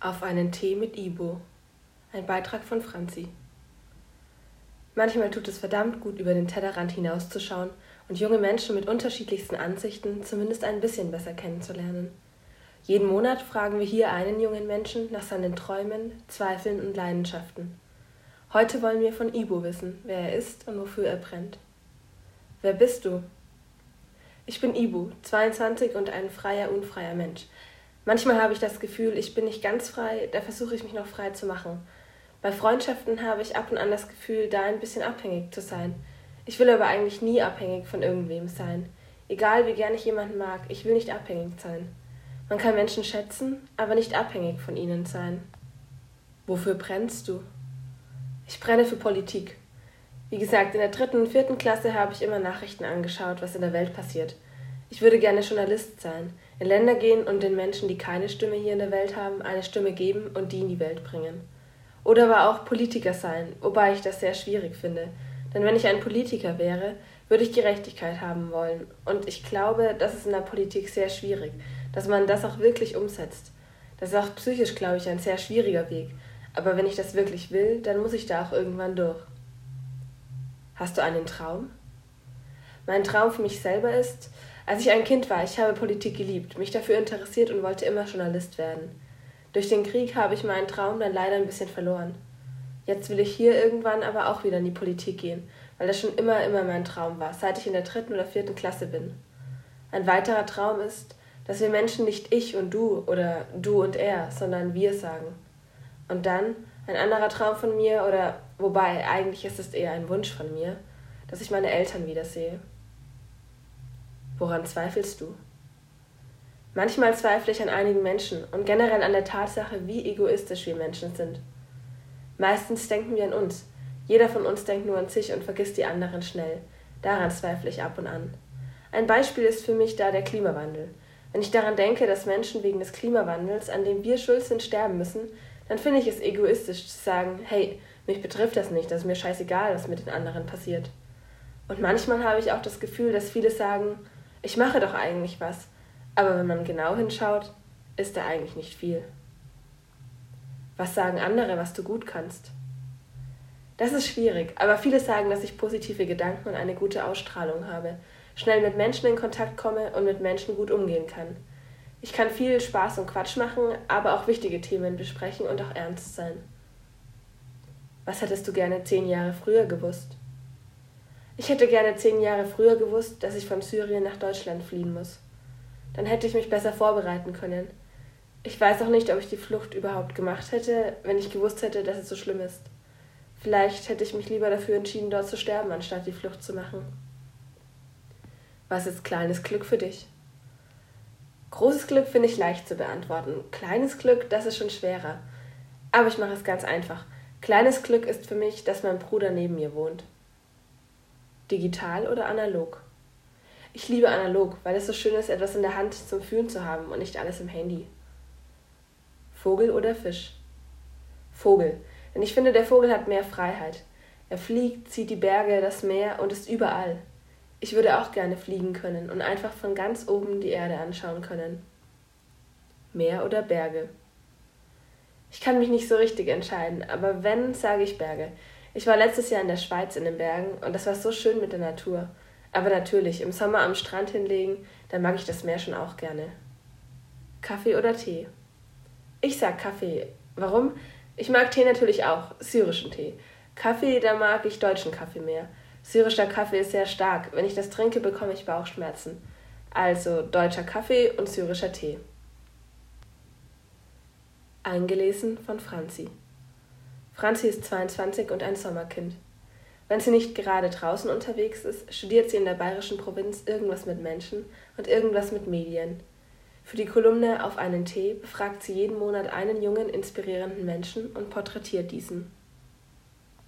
Auf einen Tee mit Ibo. Ein Beitrag von Franzi. Manchmal tut es verdammt gut, über den Tellerrand hinauszuschauen und junge Menschen mit unterschiedlichsten Ansichten zumindest ein bisschen besser kennenzulernen. Jeden Monat fragen wir hier einen jungen Menschen nach seinen Träumen, Zweifeln und Leidenschaften. Heute wollen wir von Ibo wissen, wer er ist und wofür er brennt. Wer bist du? Ich bin Ibu, 22 und ein freier, unfreier Mensch. Manchmal habe ich das Gefühl, ich bin nicht ganz frei, da versuche ich mich noch frei zu machen. Bei Freundschaften habe ich ab und an das Gefühl, da ein bisschen abhängig zu sein. Ich will aber eigentlich nie abhängig von irgendwem sein. Egal wie gern ich jemanden mag, ich will nicht abhängig sein. Man kann Menschen schätzen, aber nicht abhängig von ihnen sein. Wofür brennst du? Ich brenne für Politik. Wie gesagt, in der dritten und vierten Klasse habe ich immer Nachrichten angeschaut, was in der Welt passiert. Ich würde gerne Journalist sein, in Länder gehen und den Menschen, die keine Stimme hier in der Welt haben, eine Stimme geben und die in die Welt bringen. Oder aber auch Politiker sein, wobei ich das sehr schwierig finde. Denn wenn ich ein Politiker wäre, würde ich Gerechtigkeit haben wollen. Und ich glaube, das ist in der Politik sehr schwierig, dass man das auch wirklich umsetzt. Das ist auch psychisch, glaube ich, ein sehr schwieriger Weg. Aber wenn ich das wirklich will, dann muss ich da auch irgendwann durch. Hast du einen Traum? Mein Traum für mich selber ist, als ich ein Kind war, ich habe Politik geliebt, mich dafür interessiert und wollte immer Journalist werden. Durch den Krieg habe ich meinen Traum dann leider ein bisschen verloren. Jetzt will ich hier irgendwann aber auch wieder in die Politik gehen, weil das schon immer, immer mein Traum war, seit ich in der dritten oder vierten Klasse bin. Ein weiterer Traum ist, dass wir Menschen nicht ich und du oder du und er, sondern wir sagen. Und dann ein anderer Traum von mir, oder wobei eigentlich ist es eher ein Wunsch von mir, dass ich meine Eltern wiedersehe. Woran zweifelst du? Manchmal zweifle ich an einigen Menschen und generell an der Tatsache, wie egoistisch wir Menschen sind. Meistens denken wir an uns. Jeder von uns denkt nur an sich und vergisst die anderen schnell. Daran zweifle ich ab und an. Ein Beispiel ist für mich da der Klimawandel. Wenn ich daran denke, dass Menschen wegen des Klimawandels, an dem wir schuld sind, sterben müssen, dann finde ich es egoistisch zu sagen, hey, mich betrifft das nicht, das ist mir scheißegal, was mit den anderen passiert. Und manchmal habe ich auch das Gefühl, dass viele sagen, ich mache doch eigentlich was, aber wenn man genau hinschaut, ist da eigentlich nicht viel. Was sagen andere, was du gut kannst? Das ist schwierig, aber viele sagen, dass ich positive Gedanken und eine gute Ausstrahlung habe, schnell mit Menschen in Kontakt komme und mit Menschen gut umgehen kann. Ich kann viel Spaß und Quatsch machen, aber auch wichtige Themen besprechen und auch ernst sein. Was hättest du gerne zehn Jahre früher gewusst? Ich hätte gerne zehn Jahre früher gewusst, dass ich von Syrien nach Deutschland fliehen muss. Dann hätte ich mich besser vorbereiten können. Ich weiß auch nicht, ob ich die Flucht überhaupt gemacht hätte, wenn ich gewusst hätte, dass es so schlimm ist. Vielleicht hätte ich mich lieber dafür entschieden, dort zu sterben, anstatt die Flucht zu machen. Was ist kleines Glück für dich? Großes Glück finde ich leicht zu beantworten. Kleines Glück, das ist schon schwerer. Aber ich mache es ganz einfach. Kleines Glück ist für mich, dass mein Bruder neben mir wohnt. Digital oder analog? Ich liebe analog, weil es so schön ist, etwas in der Hand zum Fühlen zu haben und nicht alles im Handy. Vogel oder Fisch? Vogel, denn ich finde, der Vogel hat mehr Freiheit. Er fliegt, zieht die Berge, das Meer und ist überall. Ich würde auch gerne fliegen können und einfach von ganz oben die Erde anschauen können. Meer oder Berge? Ich kann mich nicht so richtig entscheiden, aber wenn, sage ich Berge. Ich war letztes Jahr in der Schweiz in den Bergen und das war so schön mit der Natur. Aber natürlich, im Sommer am Strand hinlegen, da mag ich das Meer schon auch gerne. Kaffee oder Tee? Ich sag Kaffee. Warum? Ich mag Tee natürlich auch, syrischen Tee. Kaffee, da mag ich deutschen Kaffee mehr. Syrischer Kaffee ist sehr stark. Wenn ich das trinke, bekomme ich Bauchschmerzen. Also deutscher Kaffee und syrischer Tee. Eingelesen von Franzi. Franzi ist 22 und ein Sommerkind. Wenn sie nicht gerade draußen unterwegs ist, studiert sie in der bayerischen Provinz irgendwas mit Menschen und irgendwas mit Medien. Für die Kolumne Auf einen Tee befragt sie jeden Monat einen jungen, inspirierenden Menschen und porträtiert diesen.